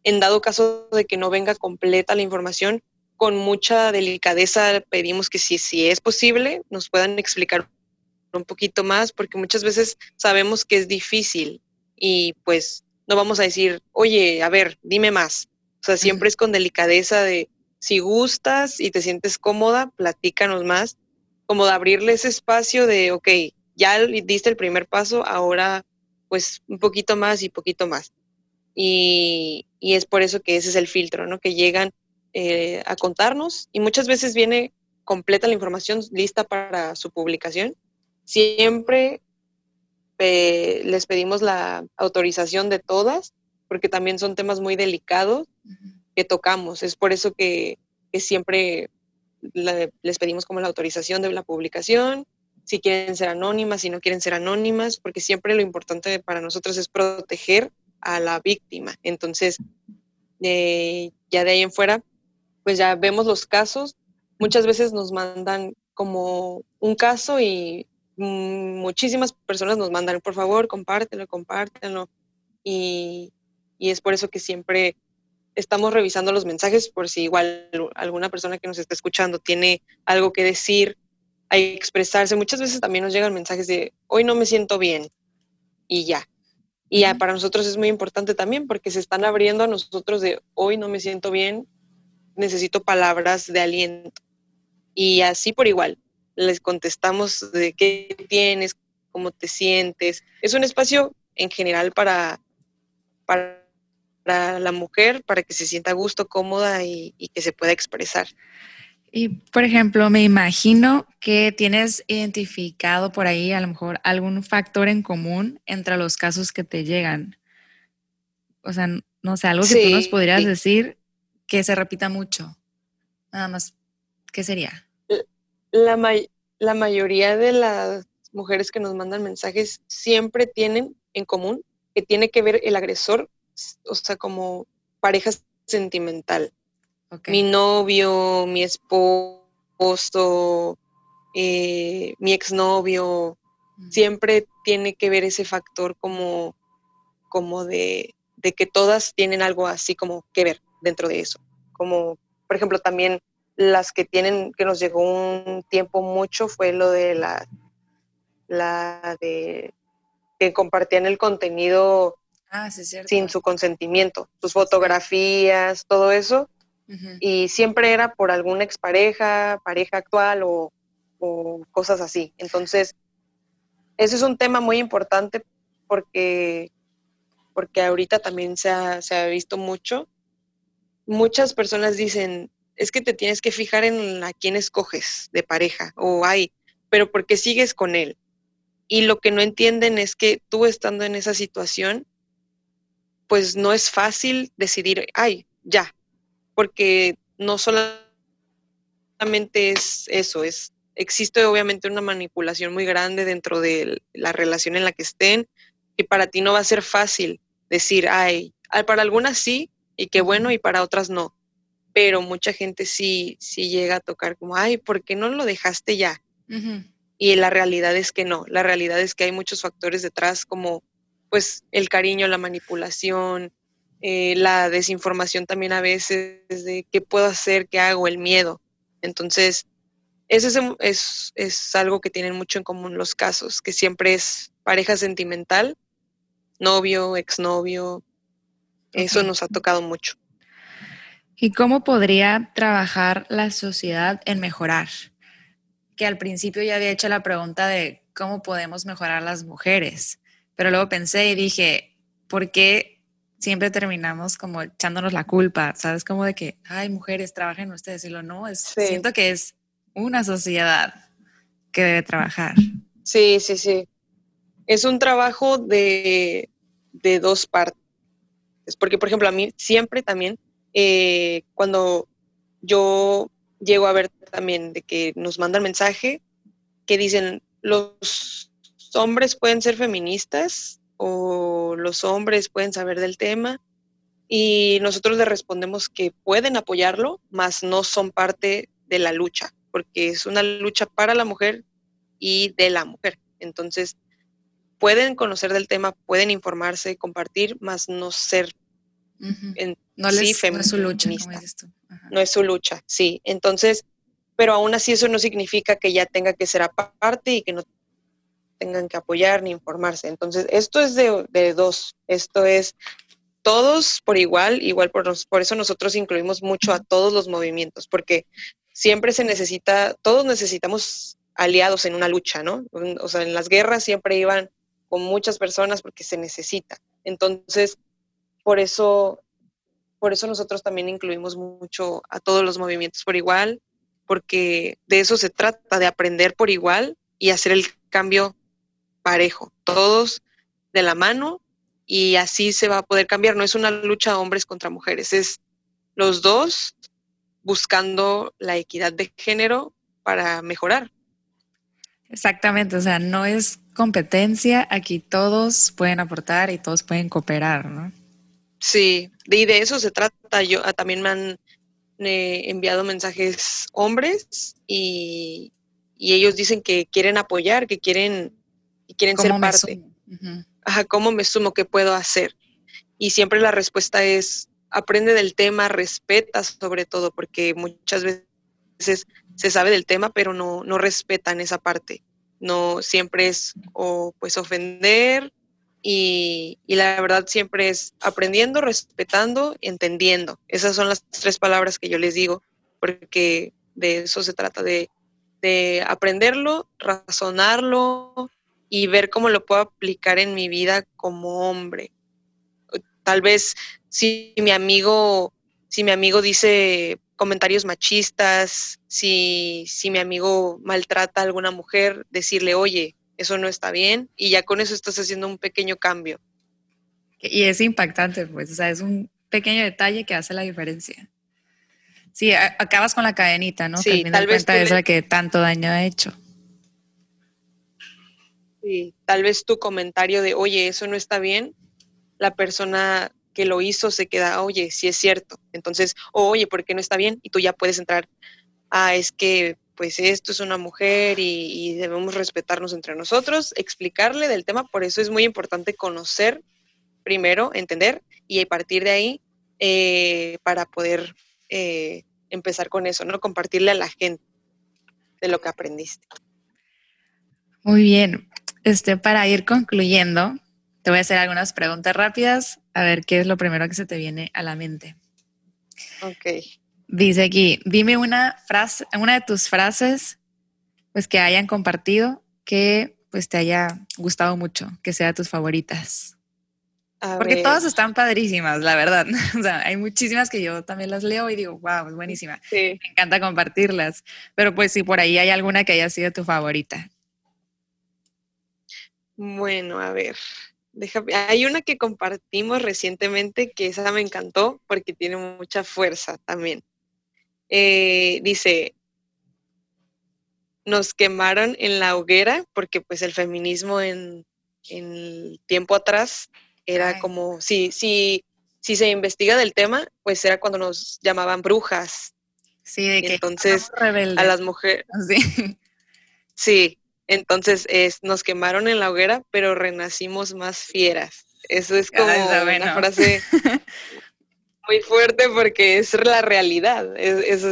En dado caso de que no venga completa la información, con mucha delicadeza pedimos que si, si es posible nos puedan explicar un poquito más, porque muchas veces sabemos que es difícil y pues no vamos a decir, oye, a ver, dime más. O sea, siempre es con delicadeza de, si gustas y te sientes cómoda, platícanos más, como de abrirle ese espacio de, ok, ya diste el primer paso, ahora pues un poquito más y poquito más. Y, y es por eso que ese es el filtro, ¿no? Que llegan eh, a contarnos y muchas veces viene completa la información lista para su publicación. Siempre les pedimos la autorización de todas, porque también son temas muy delicados que tocamos. Es por eso que, siempre les pedimos como la autorización de la publicación, si quieren ser anónimas, si no quieren ser anónimas, porque siempre lo importante para nosotros es proteger a la víctima. Entonces, eh, ya de ahí en fuera, pues ya vemos los casos. Muchas veces nos mandan como un caso y Mm, muchísimas personas nos mandan, por favor, compártelo, compártelo. Y, y es por eso que siempre estamos revisando los mensajes por si igual alguna persona que nos está escuchando tiene algo que decir, hay que expresarse. Muchas veces también nos llegan mensajes de hoy no me siento bien y ya. Y ya para nosotros es muy importante también porque se están abriendo a nosotros de hoy no me siento bien, necesito palabras de aliento. Y así por igual, les contestamos de qué tienes, cómo te sientes. Es un espacio en general para, para, la mujer, para que se sienta a gusto, cómoda y, que se pueda expresar. Y, por ejemplo, me imagino que tienes identificado por ahí a lo mejor algún factor en común entre los casos que te llegan. O sea, no sé, algo que tú nos podrías decir que se repita mucho. Nada más, ¿qué sería? la, la mayoría de las mujeres que nos mandan mensajes siempre tienen en común que tiene que ver el agresor, o sea, como pareja sentimental. Mi novio, mi esposo, eh, mi exnovio, mm. siempre tiene que ver ese factor como, como de, de que todas tienen algo así como que ver dentro de eso. Como, por ejemplo, también las que tienen, que nos llegó un tiempo mucho fue lo de la, la de que compartían el contenido ah, sin su consentimiento, sus fotografías, todo eso. Y siempre era por alguna expareja, pareja actual o, o cosas así. Entonces, ese es un tema muy importante porque, porque ahorita también se ha, se ha visto mucho. Muchas personas dicen, es que te tienes que fijar en a quién escoges de pareja o hay, pero porque sigues con él. Y lo que no entienden es que tú estando en esa situación, pues no es fácil decidir, ay, ya, porque no solamente es eso, es existe obviamente una manipulación muy grande dentro de la relación en la que estén y para ti no va a ser fácil decir, ay, para algunas sí y qué bueno y para otras no pero mucha gente sí, sí llega a tocar como, ay, ¿por qué no lo dejaste ya? y la realidad es que no, la realidad es que hay muchos factores detrás como pues el cariño, la manipulación, eh, la desinformación también a veces de qué puedo hacer, qué hago, el miedo. Entonces, eso es, es, algo que tienen mucho en común los casos, que siempre es pareja sentimental, novio, exnovio, eso nos ha tocado mucho. ¿Y cómo podría trabajar la sociedad en mejorar? Que al principio ya había hecho la pregunta de cómo podemos mejorar las mujeres, pero luego pensé y dije, ¿por qué siempre terminamos como echándonos la culpa? ¿Sabes? Como de que, ay, mujeres, trabajen ustedes. Y lo no, es, siento que es una sociedad que debe trabajar. Sí, sí, sí. Es un trabajo de, de dos partes. Porque, por ejemplo, a mí siempre también eh, cuando yo llego a ver también de que nos mandan mensaje que dicen los hombres pueden ser feministas o los hombres pueden saber del tema y nosotros le respondemos que pueden apoyarlo, mas no son parte de la lucha, porque es una lucha para la mujer y de la mujer. Entonces, pueden conocer del tema, pueden informarse, compartir, mas no ser no, es su lucha, No es su lucha, sí. Entonces, pero aún así eso no significa que ya tenga que ser aparte y que no tengan que apoyar ni informarse. Entonces, esto es de, dos. Esto es todos por igual, igual por, por eso nosotros incluimos mucho a todos los movimientos, porque siempre se necesita, todos necesitamos aliados en una lucha, ¿no? O sea, en las guerras siempre iban con muchas personas porque se necesita. Entonces, por eso, por eso nosotros también incluimos mucho a todos los movimientos por igual, porque de eso se trata, de aprender por igual y hacer el cambio parejo, todos de la mano y así se va a poder cambiar. No es una lucha hombres contra mujeres, es los dos buscando la equidad de género para mejorar. Exactamente, o sea, no es competencia, aquí todos pueden aportar y todos pueden cooperar, ¿no? Sí, y de eso se trata. Yo ah, también me han eh, enviado mensajes hombres y, ellos dicen que quieren apoyar, que quieren, quieren ser parte. Ajá, ¿cómo me sumo? ¿Qué puedo hacer? Y siempre la respuesta es aprende del tema, respeta sobre todo, porque muchas veces se sabe del tema, pero no, no respetan esa parte. No siempre es o pues ofender y, la verdad siempre es aprendiendo, respetando, entendiendo. Esas son las tres palabras que yo les digo, porque de eso se trata, de, aprenderlo, razonarlo y ver cómo lo puedo aplicar en mi vida como hombre. Tal vez si mi amigo, si mi amigo dice comentarios machistas, si, si mi amigo maltrata a alguna mujer, decirle, oye, eso no está bien y ya con eso estás haciendo un pequeño cambio. Y es impactante, pues, o sea, es un pequeño detalle que hace la diferencia. Sí, acabas con la cadenita, ¿no? Sí, tal vez de que tanto daño ha hecho. Sí, tal vez tu comentario de, oye, eso no está bien, la persona que lo hizo se queda, oye, sí es cierto. Entonces, oye, ¿por qué no está bien? Y tú ya puedes entrar, ah, es que pues esto es una mujer y, debemos respetarnos entre nosotros, explicarle del tema, por eso es muy importante conocer primero, entender y a partir de ahí eh, para poder eh, empezar con eso, ¿no? Compartirle a la gente de lo que aprendiste. Muy bien. Este, para ir concluyendo, te voy a hacer algunas preguntas rápidas, a ver qué es lo primero que se te viene a la mente. Ok. Dice aquí, dime una frase, una de tus frases, pues que hayan compartido, que pues te haya gustado mucho, que sea de tus favoritas. Porque todas están padrísimas, la verdad. O sea, hay muchísimas que yo también las leo y digo, wow, es buenísima. Me encanta compartirlas. Pero pues si por ahí hay alguna que haya sido tu favorita. Bueno, a ver. Hay una que compartimos recientemente que esa me encantó porque tiene mucha fuerza también. Eh, dice, nos quemaron en la hoguera porque pues el feminismo en, en tiempo atrás era como, si, si, si se investiga del tema, pues era cuando nos llamaban brujas. Sí, de que entonces a las mujeres. Sí. Sí, Entonces es, nos quemaron en la hoguera, pero renacimos más fieras. Eso es como una frase muy fuerte porque es la realidad. Es,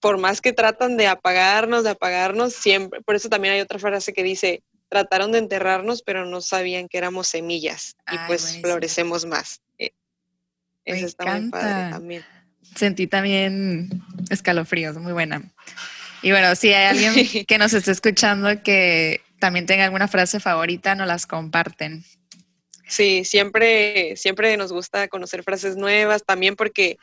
por más que tratan de apagarnos, de apagarnos, siempre, por eso también hay otra frase que dice, trataron de enterrarnos, pero no sabían que éramos semillas y pues florecemos más. Eh, eso está muy padre también. Sentí también escalofríos, muy buena. Y bueno, si hay alguien que nos esté escuchando que también tenga alguna frase favorita, nos las comparten. Sí, siempre, siempre nos gusta conocer frases nuevas, también porque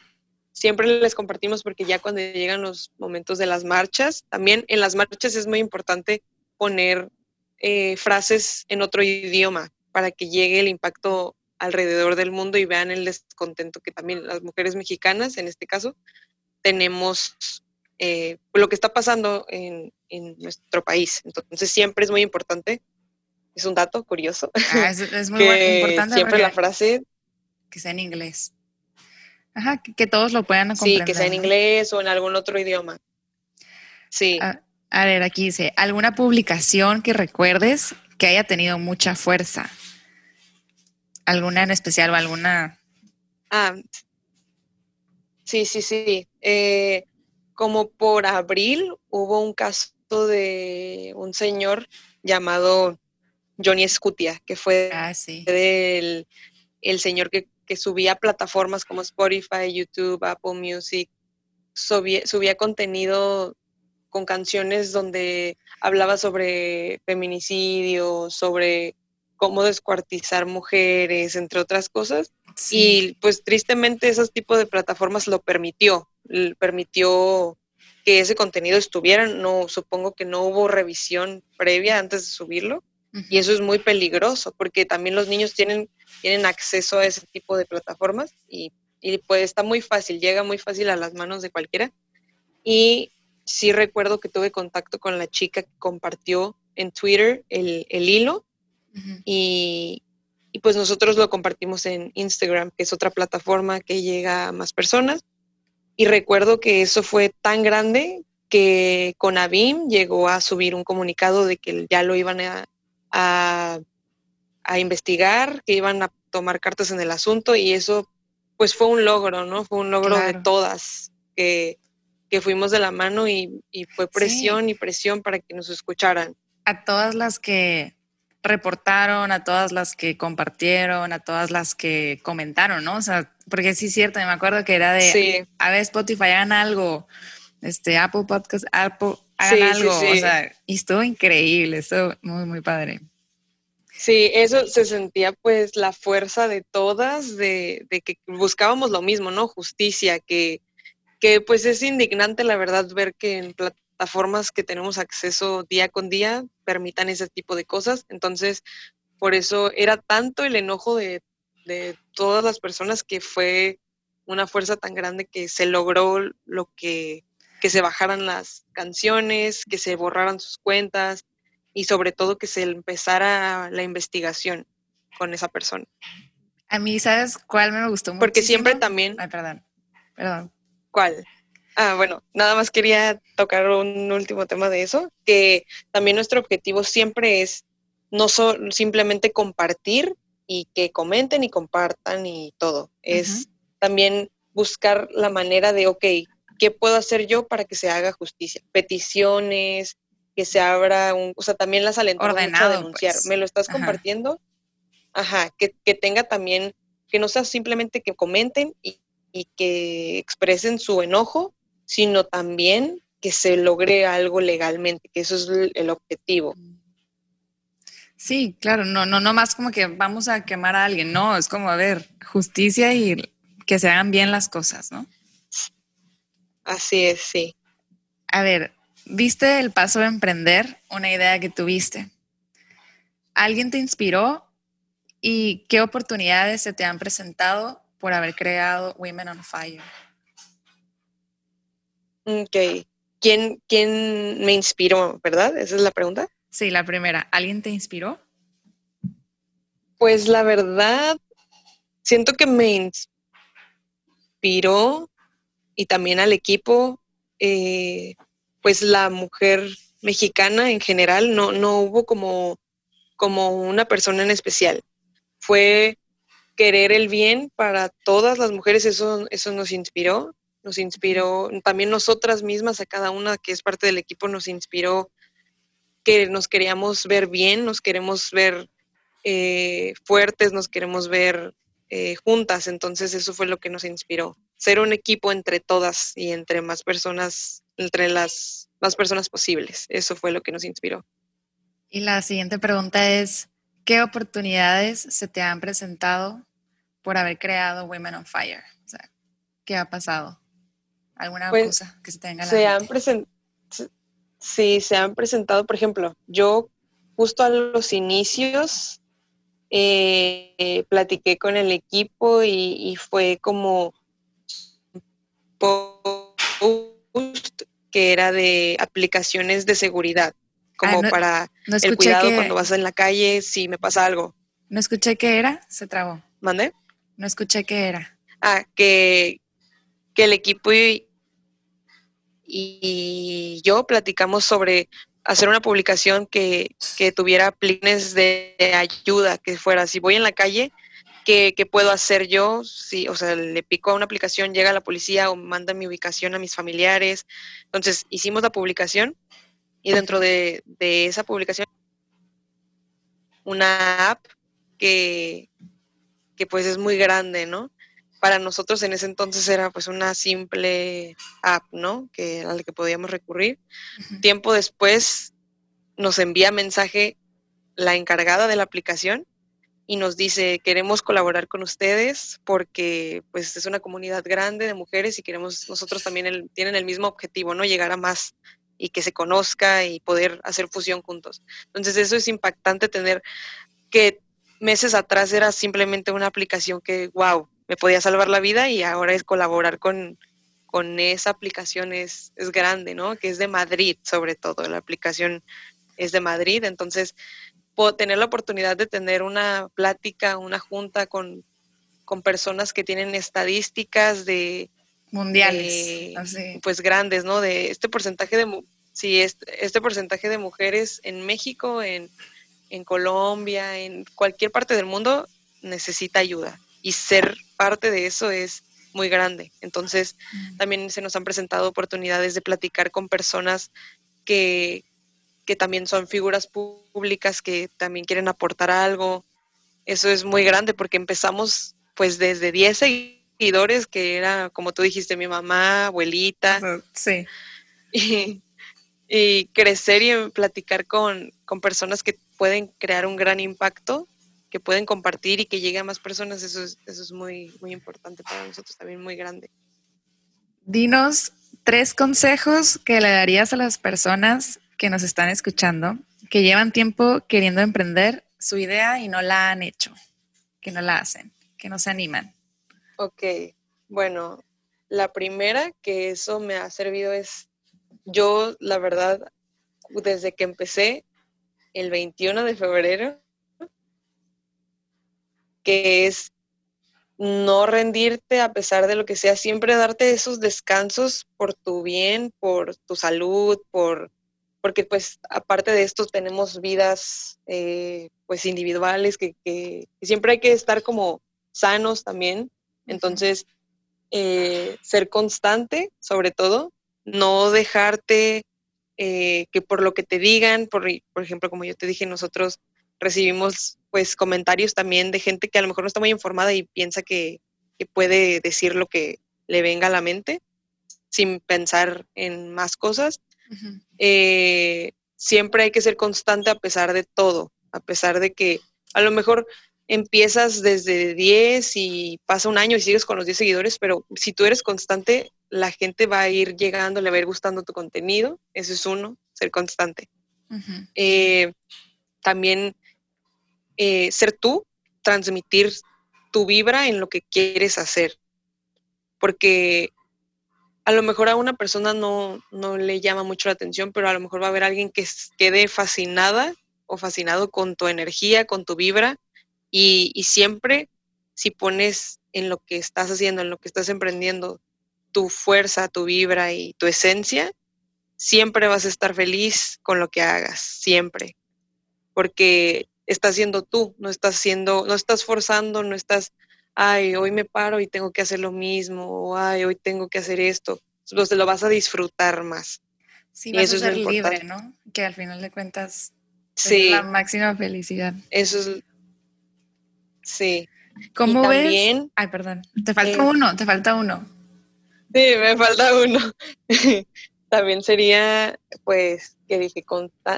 siempre les compartimos porque ya cuando llegan los momentos de las marchas, también en las marchas es muy importante poner eh, frases en otro idioma para que llegue el impacto alrededor del mundo y vean el descontento que también las mujeres mexicanas, en este caso, tenemos eh, lo que está pasando en, nuestro país. Entonces siempre es muy importante, es un dato curioso. Ah, es, muy importante. Siempre la frase... Que sea en inglés. Ajá, que, todos lo puedan comprender. Sí, que sea en inglés o en algún otro idioma. Sí. Ah, a ver, aquí dice, ¿alguna publicación que recuerdes que haya tenido mucha fuerza? ¿Alguna en especial o alguna? Ah, sí, sí, sí. Eh, como por abril hubo un caso de un señor llamado Johnny Scutia, que fue ah, el, señor que, subía plataformas como Spotify, YouTube, Apple Music, subía contenido con canciones donde hablaba sobre feminicidio, sobre cómo descuartizar mujeres, entre otras cosas. Y pues tristemente esos tipos de plataformas lo permitió, permitió que ese contenido estuviera, no supongo que no hubo revisión previa antes de subirlo y eso es muy peligroso porque también los niños tienen, tienen acceso a ese tipo de plataformas y, y pues está muy fácil, llega muy fácil a las manos de cualquiera. Y sí recuerdo que tuve contacto con la chica que compartió en Twitter el, hilo y, pues nosotros lo compartimos en Instagram, que es otra plataforma que llega a más personas. Y recuerdo que eso fue tan grande que con Abim llegó a subir un comunicado de que ya lo iban a, a, investigar, que iban a tomar cartas en el asunto y eso pues fue un logro, ¿no? Fue un logro de todas que, que fuimos de la mano y, fue presión y presión para que nos escucharan. A todas las que reportaron, a todas las que compartieron, a todas las que comentaron, ¿no? O sea, porque sí es cierto, me acuerdo que era de, a ver, Spotify, hagan algo, este, Apple Podcast, Apple, hagan algo, o sea, y estuvo increíble, estuvo muy, muy padre. Sí, eso se sentía pues la fuerza de todas, de, de que buscábamos lo mismo, ¿no? Justicia, que, que pues es indignante la verdad ver que en plataformas que tenemos acceso día con día permitan ese tipo de cosas. Entonces, por eso era tanto el enojo de, todas las personas que fue una fuerza tan grande que se logró lo que, que se bajaran las canciones, que se borraran sus cuentas y sobre todo que se empezara la investigación con esa persona. A mí, ¿sabes cuál me gustó mucho? Porque siempre también... Ay, perdón, perdón. ¿Cuál? Ah, bueno, nada más quería tocar un último tema de eso, que también nuestro objetivo siempre es no simplemente compartir y que comenten y compartan y todo, es también buscar la manera de, ok, ¿qué puedo hacer yo para que se haga justicia? Peticiones, que se abra un, o sea, también las alentamos a denunciar. Pues. ¿Me lo estás compartiendo? Ajá, que, que tenga también, que no sea simplemente que comenten y, y que expresen su enojo, sino también que se logre algo legalmente, que eso es el objetivo. Sí, claro, no, no, no más como que vamos a quemar a alguien, no, es como, a ver, justicia y que se hagan bien las cosas, ¿no? Así es, sí. A ver, ¿viste el paso de emprender, una idea que tuviste? ¿Alguien te inspiró y qué oportunidades se te han presentado por haber creado Women on Fire. Ok. ¿Quién, ¿Quién me inspiró, verdad? Esa es la pregunta. Sí, la primera. ¿Alguien te inspiró? Pues la verdad, siento que me inspiró y también al equipo, eh, pues la mujer mexicana en general, no, no hubo como, como una persona en especial. Fue querer el bien para todas las mujeres, eso, eso nos inspiró, nos inspiró, también nosotras mismas, a cada una que es parte del equipo, nos inspiró que nos queríamos ver bien, nos queremos ver eh, fuertes, nos queremos ver eh, juntas, entonces eso fue lo que nos inspiró, ser un equipo entre todas y entre más personas, entre las más personas posibles, eso fue lo que nos inspiró. Y la siguiente pregunta es, ¿qué oportunidades se te han presentado por haber creado Women on Fire? O sea, ¿qué ha pasado? ¿Alguna pues, cosa que se tenga en la se han Sí, se han presentado, por ejemplo, yo justo a los inicios eh, platiqué con el equipo y, fue como post que era de aplicaciones de seguridad, como ah, para el cuidado cuando vas en la calle si me pasa algo. No escuché qué era, se trabó. ¿Mande? No escuché qué era. Ah, que, que el equipo y yo platicamos sobre hacer una publicación que, tuviera planes de, ayuda, que fuera, si voy en la calle, ¿qué, puedo hacer yo? Si, o sea, le pico a una aplicación, llega la policía o manda mi ubicación a mis familiares. Entonces, hicimos la publicación y dentro de, de esa publicación, una app que, que pues es muy grande, ¿no? Para nosotros en ese entonces era pues una simple app, ¿no? Que a la que podíamos recurrir. Tiempo después nos envía mensaje la encargada de la aplicación y nos dice, queremos colaborar con ustedes porque pues es una comunidad grande de mujeres y queremos, nosotros también tienen el mismo objetivo, ¿no? Llegar a más y que se conozca y poder hacer fusión juntos. Entonces eso es impactante tener que meses atrás era simplemente una aplicación que, wow, me podía salvar la vida y ahora es colaborar con, con esa aplicación es, es grande, ¿no? Que es de Madrid sobre todo, la aplicación es de Madrid, entonces puedo tener la oportunidad de tener una plática, una junta con, con personas que tienen estadísticas de mundiales, pues grandes, ¿no? De este porcentaje de sí, este, este porcentaje de mujeres en México, en, en Colombia, en cualquier parte del mundo necesita ayuda y ser parte de eso es muy grande. Entonces, también se nos han presentado oportunidades de platicar con personas que, también son figuras públicas, que también quieren aportar algo. Eso es muy grande porque empezamos pues desde 10 seguidores, que era, como tú dijiste, mi mamá, abuelita. Sí. Y, y crecer y platicar con, con personas que pueden crear un gran impacto que pueden compartir y que llegue a más personas, eso es, eso es muy, muy importante para nosotros, también muy grande. Dinos tres consejos que le darías a las personas que nos están escuchando, que llevan tiempo queriendo emprender su idea y no la han hecho, que no la hacen, que no se animan. Ok, bueno, la primera que eso me ha servido es, yo la verdad, desde que empecé el 21 de febrero, que es no rendirte a pesar de lo que sea, siempre darte esos descansos por tu bien, por tu salud, por porque pues aparte de esto tenemos vidas eh, pues individuales que, siempre hay que estar como sanos también. Entonces, eh, ser constante sobre todo, no dejarte eh, que por lo que te digan, por, por ejemplo, como yo te dije, nosotros recibimos pues comentarios también de gente que a lo mejor no está muy informada y piensa que, puede decir lo que le venga a la mente sin pensar en más cosas. Eh, siempre hay que ser constante a pesar de todo, a pesar de que a lo mejor empiezas desde 10 y pasa un año y sigues con los 10 seguidores, pero si tú eres constante, la gente va a ir llegando, le va a ir gustando tu contenido. Eso es uno, ser constante. Eh, también eh, ser tú, transmitir tu vibra en lo que quieres hacer. Porque a lo mejor a una persona no, le llama mucho la atención, pero a lo mejor va a haber alguien que quede fascinada o fascinado con tu energía, con tu vibra. Y siempre, si pones en lo que estás haciendo, en lo que estás emprendiendo, tu fuerza, tu vibra y tu esencia, siempre vas a estar feliz con lo que hagas, siempre, porque estás siendo tú, no estás siendo, no estás forzando, no estás, ay, hoy me paro y tengo que hacer lo mismo, o ay, hoy tengo que hacer esto, entonces lo vas a disfrutar más. Sí, vas a ser libre, ¿no? Que al final de cuentas es la máxima felicidad. Eso es, sí. ¿Cómo ves? Ay, perdón, te falta uno, te falta uno. Sí, me falta uno. también sería, pues, que dije,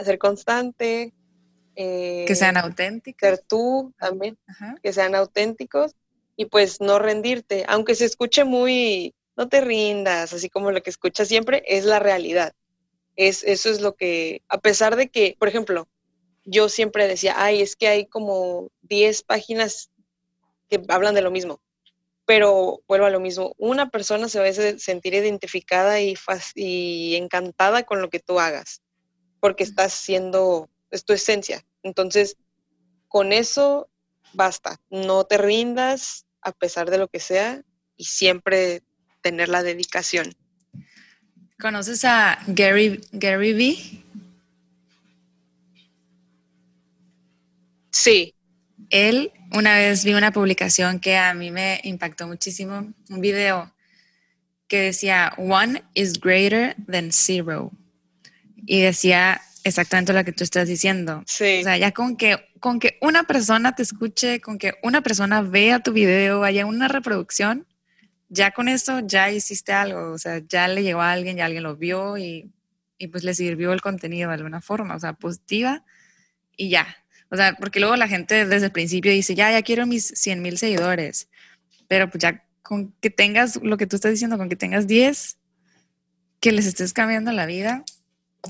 ser constante. Que sean eh, auténticos. Ser tú también, que sean auténticos y pues no rendirte, aunque se escuche muy, no te rindas, así como lo que escuchas siempre, es la realidad. Es, eso es lo que, a pesar de que, por ejemplo, yo siempre decía, ay, es que hay como 10 páginas que hablan de lo mismo pero vuelvo a lo mismo, una persona se va a sentir identificada y, y encantada con lo que tú hagas, porque estás siendo, es tu esencia. Entonces, con eso basta, no te rindas a pesar de lo que sea y siempre tener la dedicación. ¿Conoces a Gary, Gary Vee? Sí. Él una vez vi una publicación que a mí me impactó muchísimo, un video que decía, one is greater than zero. Y decía exactamente lo que tú estás diciendo. Sí. O sea, ya con que, con que una persona te escuche, con que una persona vea tu video, haya una reproducción, ya con eso ya hiciste algo. O sea, ya le llegó a alguien, ya alguien lo vio y, y pues le sirvió el contenido de alguna forma, o sea, positiva y ya. O sea, porque luego la gente desde el principio dice, ya, ya quiero mis 100 mil seguidores, pero pues ya con que tengas lo que tú estás diciendo, con que tengas 10, que les estés cambiando la vida,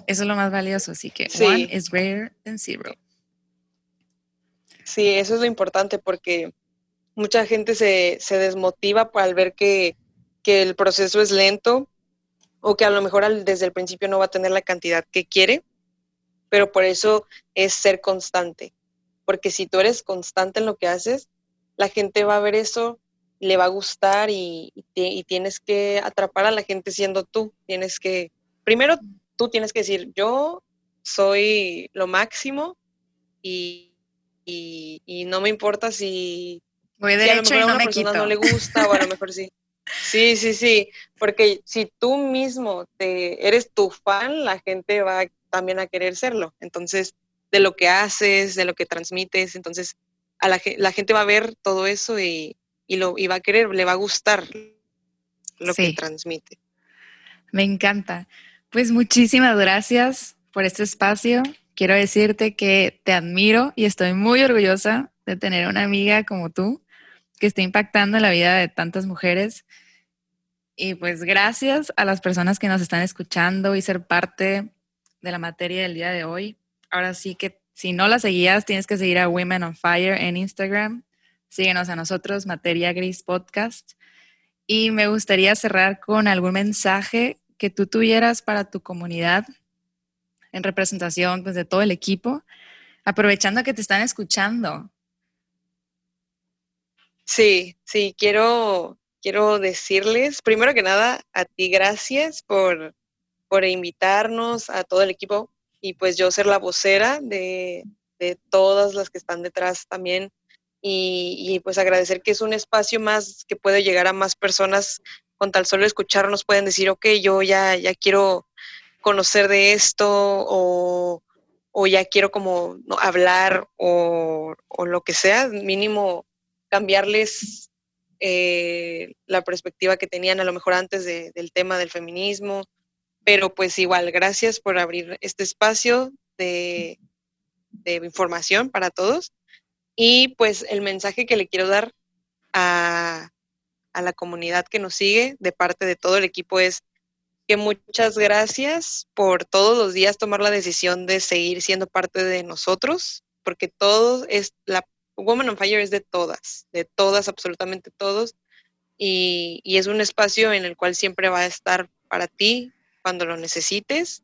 eso es lo más valioso. Así que one is greater than zero. Sí, eso es lo importante porque mucha gente se, se desmotiva al ver que, que, el proceso es lento o que a lo mejor desde el principio no va a tener la cantidad que quiere pero por eso es ser constante, porque si tú eres constante en lo que haces, la gente va a ver eso, le va a gustar y, tienes que atrapar a la gente siendo tú, tienes que, primero tú tienes que decir, yo soy lo máximo y, no me importa si, Voy a, lo mejor a una persona no le gusta o a lo mejor sí. Sí, sí, sí, porque si tú mismo te eres tu fan, la gente va también a querer serlo. Entonces, de lo que haces, de lo que transmites, entonces a la, la gente va a ver todo eso y, lo, va a querer, le va a gustar lo que transmite. Me encanta. Pues muchísimas gracias por este espacio. Quiero decirte que te admiro y estoy muy orgullosa de tener una amiga como tú que está impactando la vida de tantas mujeres. Y pues gracias a las personas que nos están escuchando y ser parte de la materia del día de hoy. Ahora sí que si no la seguías, tienes que seguir a Women on Fire en Instagram. Síguenos a nosotros, Materia Gris Podcast. Y me gustaría cerrar con algún mensaje que tú tuvieras para tu comunidad en representación pues, de todo el equipo, aprovechando que te están escuchando. Sí, sí, quiero, quiero decirles, primero que nada, a ti gracias por por invitarnos a todo el equipo y pues yo ser la vocera de, todas las que están detrás también y, pues agradecer que es un espacio más que puede llegar a más personas con tal solo escucharnos pueden decir, ok, yo ya, ya quiero conocer de esto o, ya quiero como hablar o, lo que sea, mínimo cambiarles eh, la perspectiva que tenían a lo mejor antes del tema del feminismo pero pues igual, gracias por abrir este espacio de, información para todos. Y pues el mensaje que le quiero dar a, a la comunidad que nos sigue de parte de todo el equipo es que muchas gracias por todos los días tomar la decisión de seguir siendo parte de nosotros, porque todo es, la Woman on Fire es de todas, de todas, absolutamente todos, y, y es un espacio en el cual siempre va a estar para ti, cuando lo necesites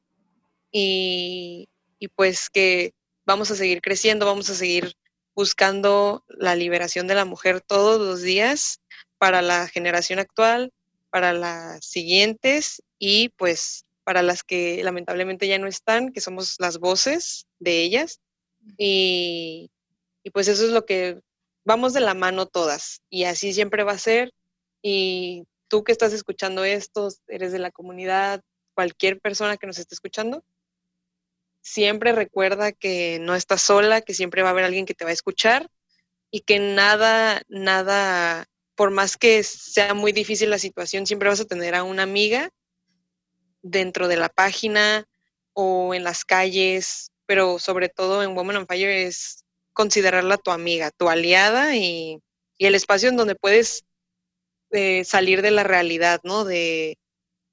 y, pues que vamos a seguir creciendo, vamos a seguir buscando la liberación de la mujer todos los días para la generación actual, para las siguientes y pues para las que lamentablemente ya no están, que somos las voces de ellas. Y, y pues eso es lo que vamos de la mano todas y así siempre va a ser. Y tú que estás escuchando esto, eres de la comunidad, cualquier persona que nos esté escuchando, siempre recuerda que no estás sola, que siempre va a haber alguien que te va a escuchar y que nada, nada, por más que sea muy difícil la situación, siempre vas a tener a una amiga dentro de la página o en las calles, pero sobre todo en Woman on Fire es considerarla tu amiga, tu aliada y, el espacio en donde puedes eh, salir de la realidad, ¿no? De,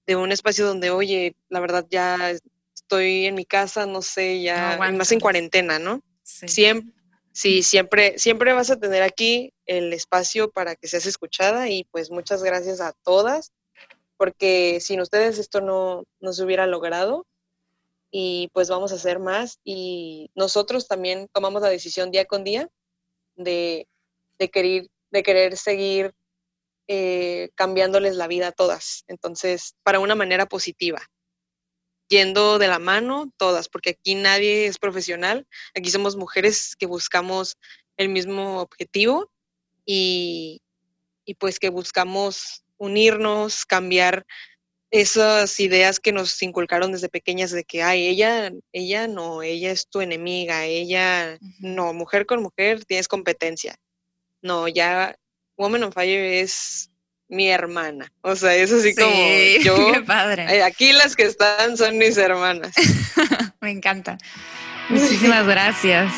un espacio donde, oye, la verdad ya estoy en mi casa, no sé, ya más en cuarentena, ¿no? Siempre, sí, siempre, siempre vas a tener aquí el espacio para que seas escuchada y pues muchas gracias a todas, porque sin ustedes esto no, no se hubiera logrado. Y pues vamos a hacer más y nosotros también tomamos la decisión día con día de, querer, de querer seguir eh, cambiándoles la vida a todas, entonces para una manera positiva, yendo de la mano todas, porque aquí nadie es profesional, aquí somos mujeres que buscamos el mismo objetivo y, y pues que buscamos unirnos, cambiar esas ideas que nos inculcaron desde pequeñas de que, ay, ella, ella no, ella es tu enemiga, ella, no, mujer con mujer tienes competencia. No, ya Woman on Fire es mi hermana. O sea, es así como yo. Qué padre. Aquí las que están son mis hermanas. Me encanta. Muchísimas gracias.